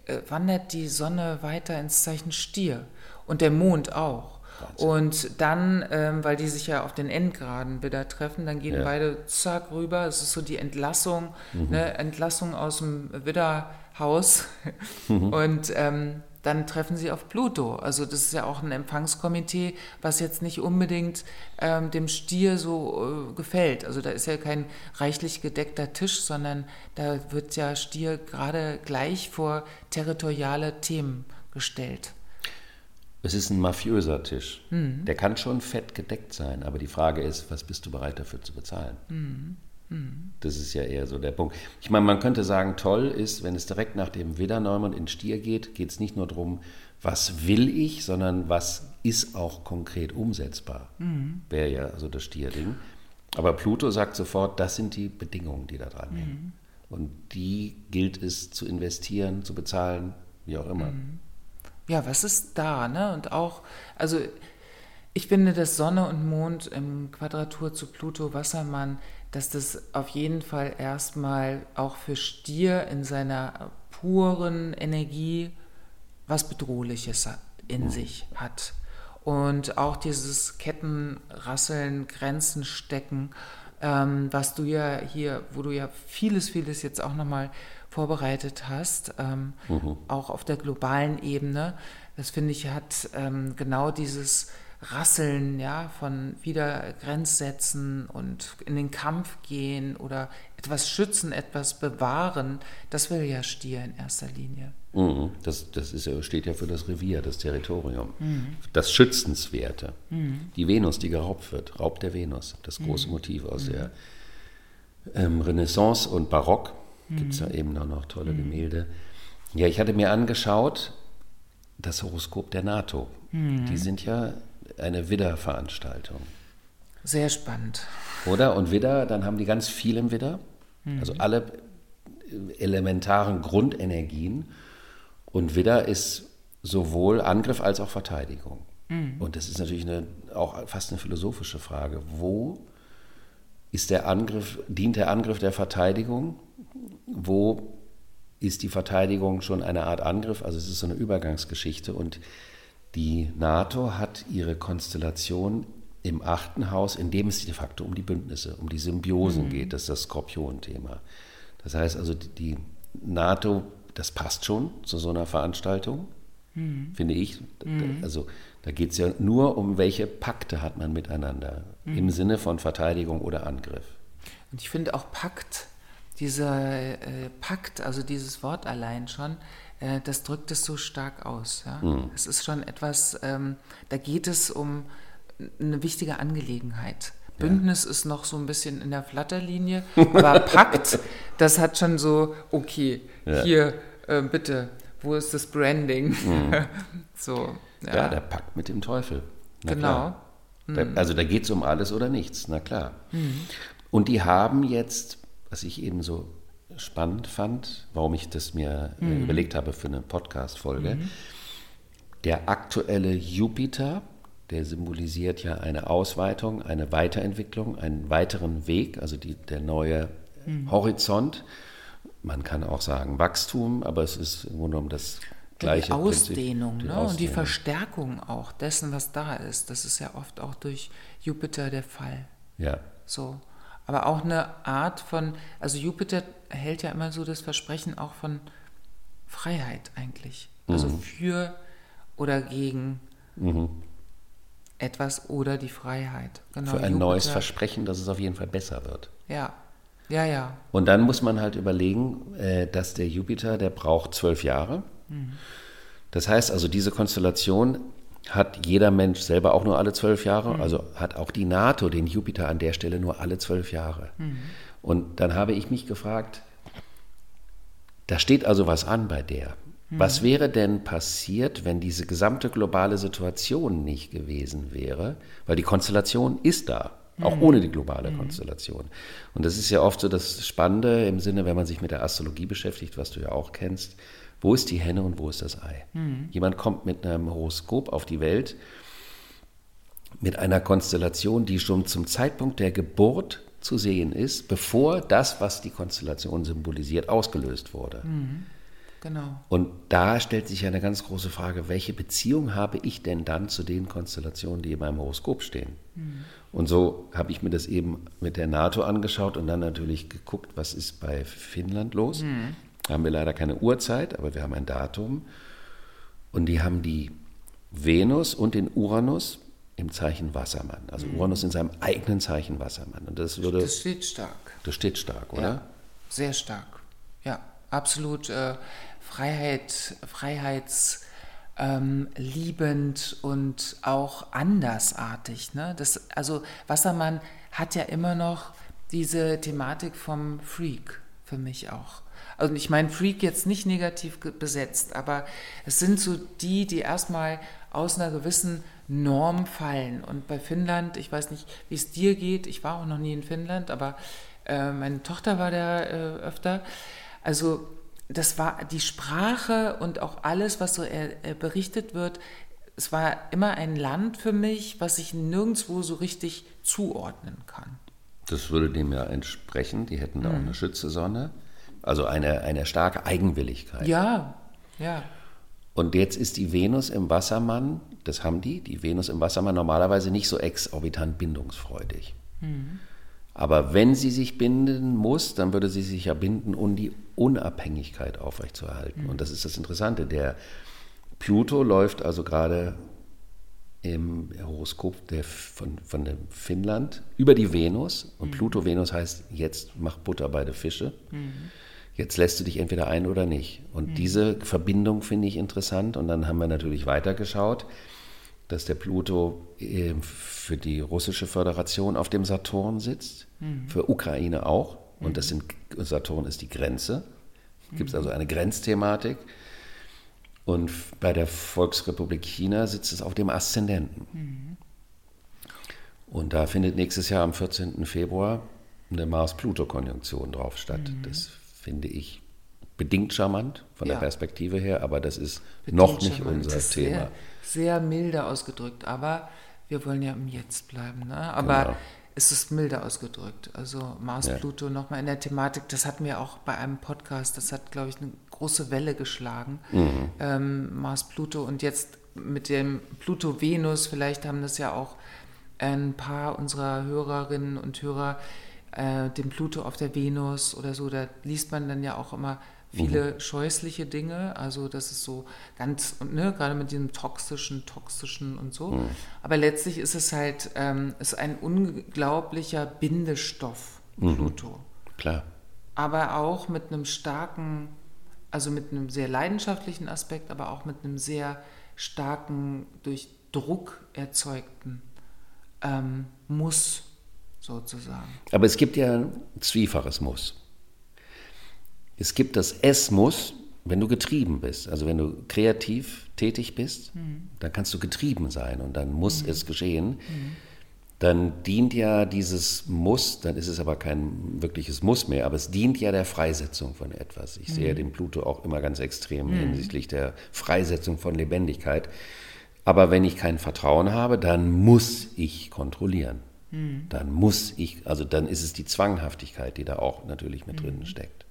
Speaker 3: äh, wandert die Sonne weiter ins Zeichen Stier und der Mond auch. Und dann, ähm, weil die sich ja auf den Endgraden wieder treffen, dann gehen
Speaker 2: Ja.
Speaker 3: beide zack rüber. Es ist so die Entlassung, ne, Entlassung aus dem Widderhaus. Und ähm, dann treffen sie auf Pluto. Also das ist ja auch ein Empfangskomitee, was jetzt nicht unbedingt ähm, dem Stier so äh, gefällt. Also da ist ja kein reichlich gedeckter Tisch, sondern da wird ja Stier gerade gleich vor territoriale Themen gestellt.
Speaker 2: Es ist ein mafiöser Tisch. Der kann schon fett gedeckt sein, aber die Frage ist, was bist du bereit dafür zu bezahlen? Das ist ja eher so der Punkt. Ich meine, man könnte sagen, toll ist, wenn es direkt nach dem Widder-Neumond in Stier geht, geht es nicht nur darum, was will ich, sondern was ist auch konkret umsetzbar. Wäre ja also das Stierding. Aber Pluto sagt sofort, das sind die Bedingungen, die da dran hängen. Und die gilt es zu investieren, zu bezahlen, wie auch immer.
Speaker 3: Ja, was ist da, ne? Und auch, also ich finde, dass Sonne und Mond im Quadratur zu Pluto Wassermann, dass das auf jeden Fall erstmal auch für Stier in seiner puren Energie was Bedrohliches in sich hat. Und auch dieses Kettenrasseln, Grenzen stecken, ähm, was du ja hier, wo du ja vieles, vieles jetzt auch nochmal vorbereitet hast, ähm, auch auf der globalen Ebene. Das finde ich hat ähm, genau dieses Rasseln, ja, von wieder Grenzsetzen und in den Kampf gehen oder etwas schützen, etwas bewahren, das will ja Stier in erster Linie.
Speaker 2: Mhm. Das, das ist ja, steht ja für das Revier, das Territorium. Das Schützenswerte. Die Venus, die geraubt wird, Raub der Venus, das große Motiv aus der ähm, Renaissance und Barock. Gibt es ja eben auch noch tolle Gemälde. Ja, ich hatte mir angeschaut, das Horoskop der NATO. Die sind ja eine Widder-Veranstaltung.
Speaker 3: Sehr spannend.
Speaker 2: Oder? Und Widder, dann haben die ganz viel im Widder. Also alle elementaren Grundenergien. Und Widder ist sowohl Angriff als auch Verteidigung. Und das ist natürlich eine, auch fast eine philosophische Frage. Wo ist der Angriff, dient der Angriff der Verteidigung? Wo ist die Verteidigung schon eine Art Angriff? Also es ist so eine Übergangsgeschichte. Und die NATO hat ihre Konstellation im achten Haus, in dem es de facto um die Bündnisse, um die Symbiosen geht. Das ist das Skorpion-Thema. Das heißt also, die- NATO, das passt schon zu so einer Veranstaltung, finde ich. Also da geht es ja nur um, welche Pakte hat man miteinander im Sinne von Verteidigung oder Angriff.
Speaker 3: Und ich finde auch Pakt, dieser äh, Pakt, also dieses Wort allein schon, äh, das drückt es so stark aus. Ja? Es ist schon etwas, ähm, da geht es um eine wichtige Angelegenheit. Bündnis ist noch so ein bisschen in der Flatterlinie, aber Pakt, das hat schon so, okay,
Speaker 2: Ja.
Speaker 3: hier, äh, bitte, wo ist das Branding? so,
Speaker 2: Ja, ja der packt mit dem Teufel.
Speaker 3: Na genau.
Speaker 2: Da, also da geht es um alles oder nichts, na klar. Mhm. Und die haben jetzt, was ich eben so spannend fand, warum ich das mir äh, mhm. überlegt habe für eine Podcast-Folge, mhm. der aktuelle Jupiter, der symbolisiert ja eine Ausweitung, eine Weiterentwicklung, einen weiteren Weg, also die, der neue mhm. Horizont. Man kann auch sagen Wachstum, aber es ist im Grunde genommen das gleiche.
Speaker 3: Die Ausdehnung, die ne? Ausdehnung. und die Verstärkung auch dessen, was da ist. Das ist ja oft auch durch Jupiter der Fall.
Speaker 2: Ja.
Speaker 3: So. Aber auch eine Art von, also Jupiter hält ja immer so das Versprechen auch von Freiheit eigentlich. Also mhm. für oder gegen mhm. etwas oder die Freiheit.
Speaker 2: Genau, für ein Jupiter. neues Versprechen, dass es auf jeden Fall besser wird.
Speaker 3: Ja, ja, ja.
Speaker 2: Und dann muss man halt überlegen, äh, dass der Jupiter, der braucht zwölf Jahre. Mhm. Das heißt also, diese Konstellation hat jeder Mensch selber auch nur alle zwölf Jahre, mhm. also hat auch die NATO den Jupiter an der Stelle nur alle zwölf Jahre. Mhm. Und dann habe ich mich gefragt, da steht also was an bei der. Mhm. Was wäre denn passiert, wenn diese gesamte globale Situation nicht gewesen wäre? Weil die Konstellation ist da, auch mhm. ohne die globale mhm. Konstellation. Und das ist ja oft so das Spannende im Sinne, wenn man sich mit der Astrologie beschäftigt, was du ja auch kennst wo ist die Henne und wo ist das Ei? Mhm. Jemand kommt mit einem Horoskop auf die Welt, mit einer Konstellation, die schon zum Zeitpunkt der Geburt zu sehen ist, bevor das, was die Konstellation symbolisiert, ausgelöst wurde. Mhm.
Speaker 3: Genau.
Speaker 2: Und da stellt sich eine ganz große Frage, welche Beziehung habe ich denn dann zu den Konstellationen, die in meinem Horoskop stehen? Mhm. Und so habe ich mir das eben mit der NATO angeschaut und dann natürlich geguckt, was ist bei Finnland los. Mhm haben wir leider keine Uhrzeit, aber wir haben ein Datum. Und die haben die Venus und den Uranus im Zeichen Wassermann. Also mhm. Uranus in seinem eigenen Zeichen Wassermann. Und das würde.
Speaker 3: Das steht stark.
Speaker 2: Das steht stark, oder? Ja,
Speaker 3: sehr stark. Ja, absolut äh, Freiheit, Freiheits. Ähm, liebend und auch andersartig. Ne? Das, also Wassermann hat ja immer noch diese Thematik vom Freak für mich auch. Also ich meine Freak jetzt nicht negativ besetzt, aber es sind so die, die erstmal aus einer gewissen Norm fallen. Und bei Finnland, ich weiß nicht, wie es dir geht, ich war auch noch nie in Finnland, aber äh, meine Tochter war da äh, öfter. Also das war die Sprache und auch alles, was so äh, berichtet wird, es war immer ein Land für mich, was ich nirgendwo so richtig zuordnen kann.
Speaker 2: Das würde dem ja entsprechen. Die hätten da mhm. auch eine Schützesonne. Also eine, eine starke Eigenwilligkeit.
Speaker 3: Ja, ja.
Speaker 2: Und jetzt ist die Venus im Wassermann, das haben die, die Venus im Wassermann normalerweise nicht so exorbitant bindungsfreudig. Mhm. Aber wenn sie sich binden muss, dann würde sie sich ja binden, um die Unabhängigkeit aufrechtzuerhalten. Mhm. Und das ist das Interessante. Der Pluto läuft also gerade im Horoskop der, von, von dem Finnland über die Venus. Und mhm. Pluto-Venus heißt, jetzt mach Butter bei den Fische. Mhm. Jetzt lässt du dich entweder ein oder nicht. Und mhm. diese Verbindung finde ich interessant. Und dann haben wir natürlich weitergeschaut, dass der Pluto äh, für die russische Föderation auf dem Saturn sitzt, mhm. für Ukraine auch. Und das mhm. sind, Saturn ist die Grenze. Gibt es also eine Grenzthematik. Und bei der Volksrepublik China sitzt es auf dem Aszendenten. Mhm. Und da findet nächstes Jahr am 14. Februar eine Mars-Pluto-Konjunktion drauf statt. Mhm. Das finde ich bedingt charmant von ja. der Perspektive her, aber das ist bedingt noch nicht charmant. unser Thema.
Speaker 3: Sehr, sehr, milde ausgedrückt, aber wir wollen ja im Jetzt bleiben. Ne? Aber genau. es ist milde ausgedrückt. Also Mars, ja. Pluto nochmal in der Thematik, das hatten wir auch bei einem Podcast, das hat, glaube ich, eine große Welle geschlagen. Mhm. Ähm, Mars, Pluto und jetzt mit dem Pluto-Venus, vielleicht haben das ja auch ein paar unserer Hörerinnen und Hörer äh, dem Pluto auf der Venus oder so, da liest man dann ja auch immer viele mhm. scheußliche Dinge, also das ist so ganz, ne, gerade mit diesem toxischen, toxischen und so. Mhm. Aber letztlich ist es halt, ähm, ist ein unglaublicher Bindestoff, mhm. Pluto.
Speaker 2: Mhm. Klar.
Speaker 3: Aber auch mit einem starken, also mit einem sehr leidenschaftlichen Aspekt, aber auch mit einem sehr starken, durch Druck erzeugten ähm, Muss sozusagen.
Speaker 2: Aber es gibt ja ein zwiefaches Muss. Es gibt das Es muss, wenn du getrieben bist, also wenn du kreativ tätig bist, mhm. dann kannst du getrieben sein und dann muss mhm. es geschehen. Mhm. Dann dient ja dieses Muss, dann ist es aber kein wirkliches Muss mehr, aber es dient ja der Freisetzung von etwas. Ich sehe mhm. den Pluto auch immer ganz extrem mhm. hinsichtlich der Freisetzung von Lebendigkeit. Aber wenn ich kein Vertrauen habe, dann muss ich kontrollieren. Mhm. Dann muss ich, also dann ist es die Zwanghaftigkeit, die da auch natürlich mit drin steckt.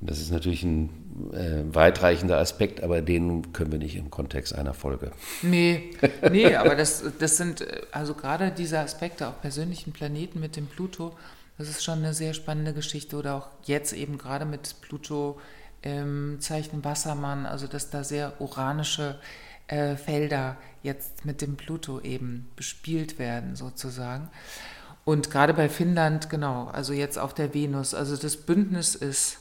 Speaker 2: Und das ist natürlich ein äh, weitreichender Aspekt, aber den können wir nicht im Kontext einer Folge.
Speaker 3: Nee, nee aber das, das sind, äh, also gerade diese Aspekte auf persönlichen Planeten mit dem Pluto, das ist schon eine sehr spannende Geschichte. Oder auch jetzt eben gerade mit Pluto ähm, Zeichen Wassermann, also dass da sehr uranische äh, Felder jetzt mit dem Pluto eben bespielt werden, sozusagen. Und gerade bei Finnland, genau, also jetzt auf der Venus, also das Bündnis ist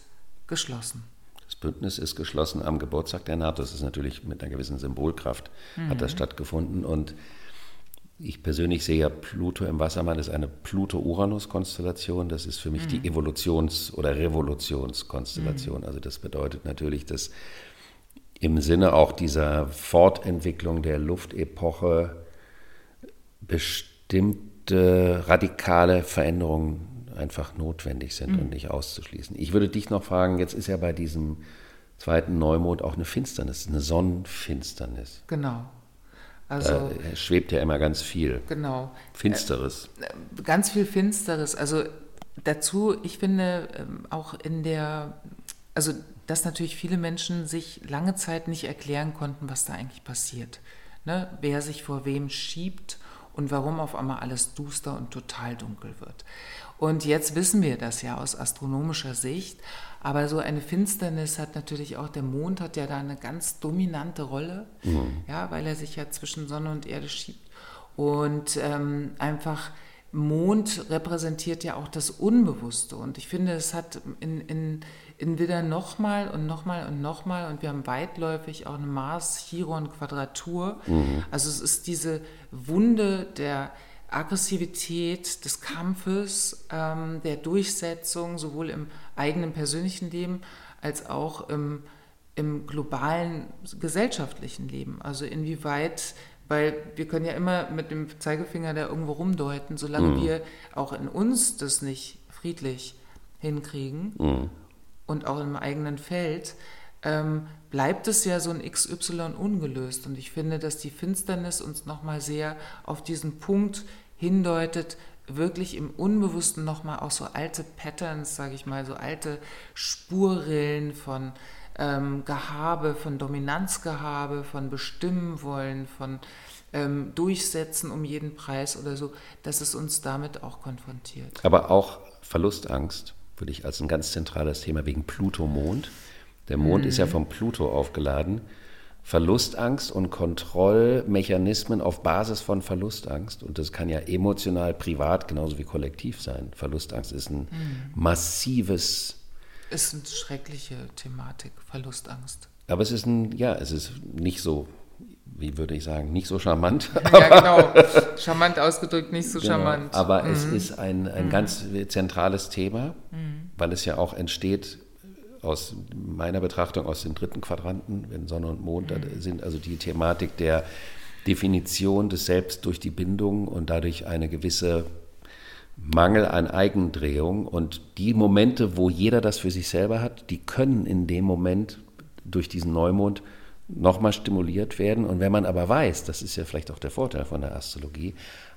Speaker 3: geschlossen.
Speaker 2: Das Bündnis ist geschlossen am Geburtstag der NATO. Das ist natürlich mit einer gewissen Symbolkraft mhm. hat das mhm. stattgefunden. Und ich persönlich sehe ja Pluto im Wassermann ist eine Pluto-Uranus-Konstellation. Das ist für mich mhm. die Evolutions- oder Revolutionskonstellation. Mhm. Also das bedeutet natürlich, dass im Sinne auch dieser Fortentwicklung der Luftepoche bestimmte radikale Veränderungen einfach notwendig sind mhm. und nicht auszuschließen. Ich würde dich noch fragen, jetzt ist ja bei diesem zweiten Neumond auch eine Finsternis, eine Sonnenfinsternis.
Speaker 3: Genau.
Speaker 2: Also, da schwebt ja immer ganz viel.
Speaker 3: Genau.
Speaker 2: Finsteres.
Speaker 3: Äh, ganz viel Finsteres. Also dazu, ich finde ähm, auch in der, also dass natürlich viele Menschen sich lange Zeit nicht erklären konnten, was da eigentlich passiert. Ne? Wer sich vor wem schiebt und warum auf einmal alles duster und total dunkel wird. Und jetzt wissen wir das ja aus astronomischer Sicht. Aber so eine Finsternis hat natürlich auch, der Mond hat ja da eine ganz dominante Rolle, mhm. ja, weil er sich ja zwischen Sonne und Erde schiebt. Und ähm, einfach Mond repräsentiert ja auch das Unbewusste. Und ich finde, es hat in, in, in Widder nochmal und nochmal und nochmal, und wir haben weitläufig auch eine Mars-Chiron-Quadratur. Mhm. Also es ist diese Wunde der Aggressivität des Kampfes, ähm, der Durchsetzung, sowohl im eigenen persönlichen Leben als auch im, im globalen gesellschaftlichen Leben. Also inwieweit, weil wir können ja immer mit dem Zeigefinger da irgendwo rumdeuten, solange mhm. wir auch in uns das nicht friedlich hinkriegen mhm. Und auch im eigenen Feld, ähm, bleibt es ja so ein XY ungelöst. Und ich finde, dass die Finsternis uns nochmal sehr auf diesen Punkt hindeutet, wirklich im Unbewussten nochmal auch so alte Patterns, sage ich mal, so alte Spurrillen von ähm, Gehabe, von Dominanzgehabe, von Bestimmen wollen, von ähm, Durchsetzen um jeden Preis oder so, dass es uns damit auch konfrontiert.
Speaker 2: Aber auch Verlustangst würde ich als ein ganz zentrales Thema wegen Pluto-Mond. Der Mond mhm. ist ja vom Pluto aufgeladen. Verlustangst und Kontrollmechanismen auf Basis von Verlustangst. Und das kann ja emotional, privat genauso wie kollektiv sein. Verlustangst ist ein mhm. massives.
Speaker 3: Ist eine schreckliche Thematik, Verlustangst.
Speaker 2: Aber es ist ein, ja, es ist nicht so, wie würde ich sagen, nicht so charmant.
Speaker 3: ja, genau. Charmant ausgedrückt, nicht so genau. charmant.
Speaker 2: Aber mhm. es ist ein, ein mhm. ganz zentrales Thema, mhm. weil es ja auch entsteht aus meiner Betrachtung aus dem dritten Quadranten, wenn Sonne und Mond da mhm. sind, also die Thematik der Definition des Selbst durch die Bindung und dadurch eine gewisse Mangel an Eigendrehung. Und die Momente, wo jeder das für sich selber hat, die können in dem Moment durch diesen Neumond nochmal stimuliert werden. Und wenn man aber weiß, das ist ja vielleicht auch der Vorteil von der Astrologie,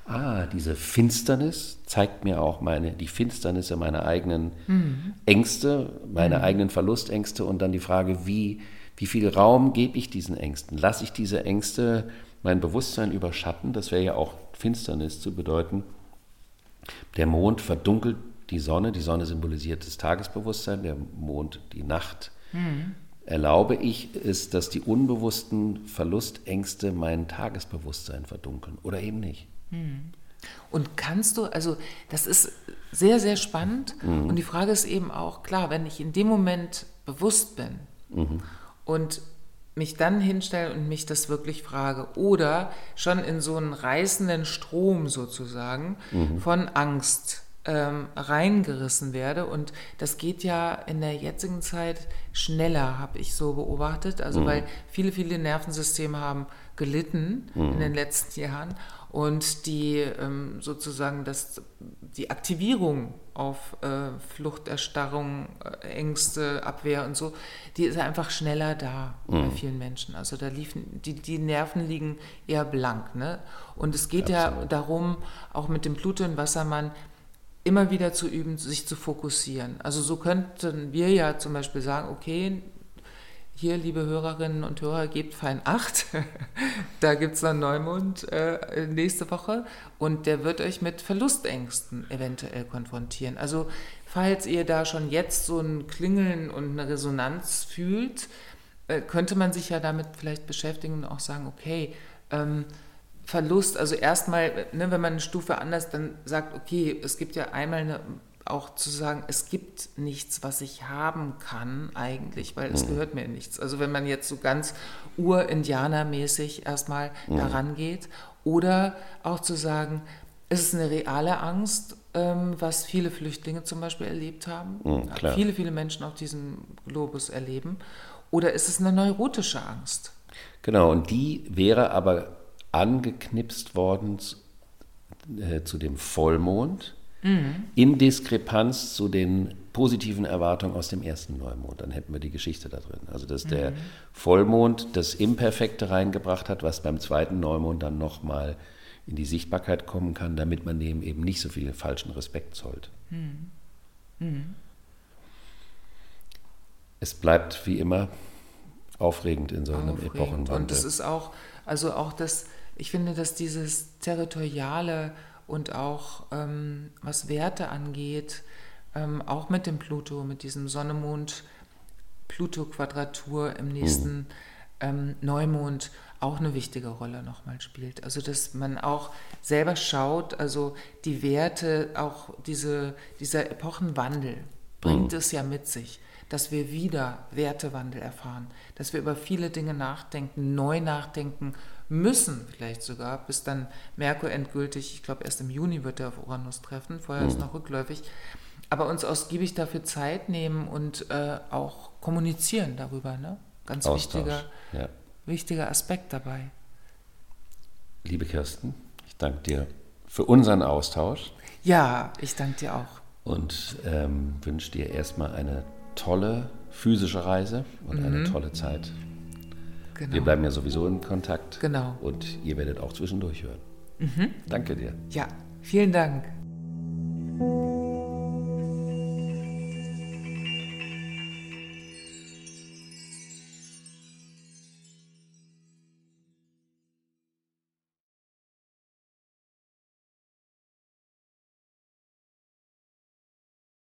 Speaker 2: ah, diese Finsternis zeigt mir auch meine, die Finsternisse meiner eigenen mhm. Ängste, meine mhm. eigenen Verlustängste und dann die Frage, wie, wie viel Raum gebe ich diesen Ängsten? Lasse ich diese Ängste mein Bewusstsein überschatten? Das wäre ja auch Finsternis zu bedeuten. Der Mond verdunkelt die Sonne, die Sonne symbolisiert das Tagesbewusstsein, der Mond die Nacht. Mhm. Erlaube ich es, dass die unbewussten Verlustängste mein Tagesbewusstsein verdunkeln oder eben nicht?
Speaker 3: Hm. Und kannst du, also das ist sehr, sehr spannend. Mhm. Und die Frage ist eben auch, klar, wenn ich in dem Moment bewusst bin mhm. und mich dann hinstelle und mich das wirklich frage oder schon in so einen reißenden Strom sozusagen mhm. von Angst ähm, reingerissen werde. Und das geht ja in der jetzigen Zeit schneller, habe ich so beobachtet. Also mhm. weil viele, viele Nervensysteme haben gelitten mhm. in den letzten Jahren und die ähm, sozusagen das, die Aktivierung auf äh, Fluchterstarrung, äh, Ängste, Abwehr und so, die ist einfach schneller da mhm. bei vielen Menschen. Also da liefen, die, die Nerven liegen eher blank. Ne? Und es geht Absolut. ja darum, auch mit dem Pluto und Wassermann, immer wieder zu üben, sich zu fokussieren. Also so könnten wir ja zum Beispiel sagen, okay, hier, liebe Hörerinnen und Hörer, gebt fein acht. da gibt es einen Neumond äh, nächste Woche und der wird euch mit Verlustängsten eventuell konfrontieren. Also falls ihr da schon jetzt so ein Klingeln und eine Resonanz fühlt, äh, könnte man sich ja damit vielleicht beschäftigen und auch sagen, okay, ähm, Verlust, also erstmal, ne, wenn man eine Stufe anders dann sagt, okay, es gibt ja einmal eine, auch zu sagen, es gibt nichts, was ich haben kann eigentlich, weil es mhm. gehört mir nichts. Also wenn man jetzt so ganz ur-Indianermäßig erstmal mhm. daran geht oder auch zu sagen, es ist eine reale Angst, ähm, was viele Flüchtlinge zum Beispiel erlebt haben, mhm, viele, viele Menschen auf diesem Globus erleben, oder ist es eine neurotische Angst?
Speaker 2: Genau, und die wäre aber angeknipst worden äh, zu dem Vollmond mhm. in Diskrepanz zu den positiven Erwartungen aus dem ersten Neumond. Dann hätten wir die Geschichte da drin. Also dass mhm. der Vollmond das Imperfekte reingebracht hat, was beim zweiten Neumond dann nochmal in die Sichtbarkeit kommen kann, damit man dem eben nicht so viel falschen Respekt zollt. Mhm. mhm. Es bleibt wie immer aufregend in so einem. Epochenwandel.
Speaker 3: Und es ist auch, also auch das ich finde, dass dieses Territoriale und auch ähm, was Werte angeht, ähm, auch mit dem Pluto, mit diesem Sonne-Mond-Pluto-Quadratur im nächsten mhm. ähm, Neumond auch eine wichtige Rolle nochmal spielt. Also dass man auch selber schaut, also die Werte, auch diese, dieser Epochenwandel bringt mhm. es ja mit sich dass wir wieder Wertewandel erfahren, dass wir über viele Dinge nachdenken, neu nachdenken müssen vielleicht sogar, bis dann Merkur endgültig, ich glaube erst im Juni wird er auf Uranus treffen, vorher mhm. ist noch rückläufig, aber uns ausgiebig dafür Zeit nehmen und äh, auch kommunizieren darüber. Ne? Ganz wichtiger, ja. wichtiger Aspekt dabei.
Speaker 2: Liebe Kirsten, ich danke dir für unseren Austausch.
Speaker 3: Ja, ich danke dir auch.
Speaker 2: Und ähm, wünsche dir erstmal eine tolle physische Reise und mhm. eine tolle Zeit Genau. Wir bleiben ja sowieso in Kontakt.
Speaker 3: Genau.
Speaker 2: Und ihr werdet auch zwischendurch hören. Mhm. Danke dir.
Speaker 3: Ja, vielen Dank.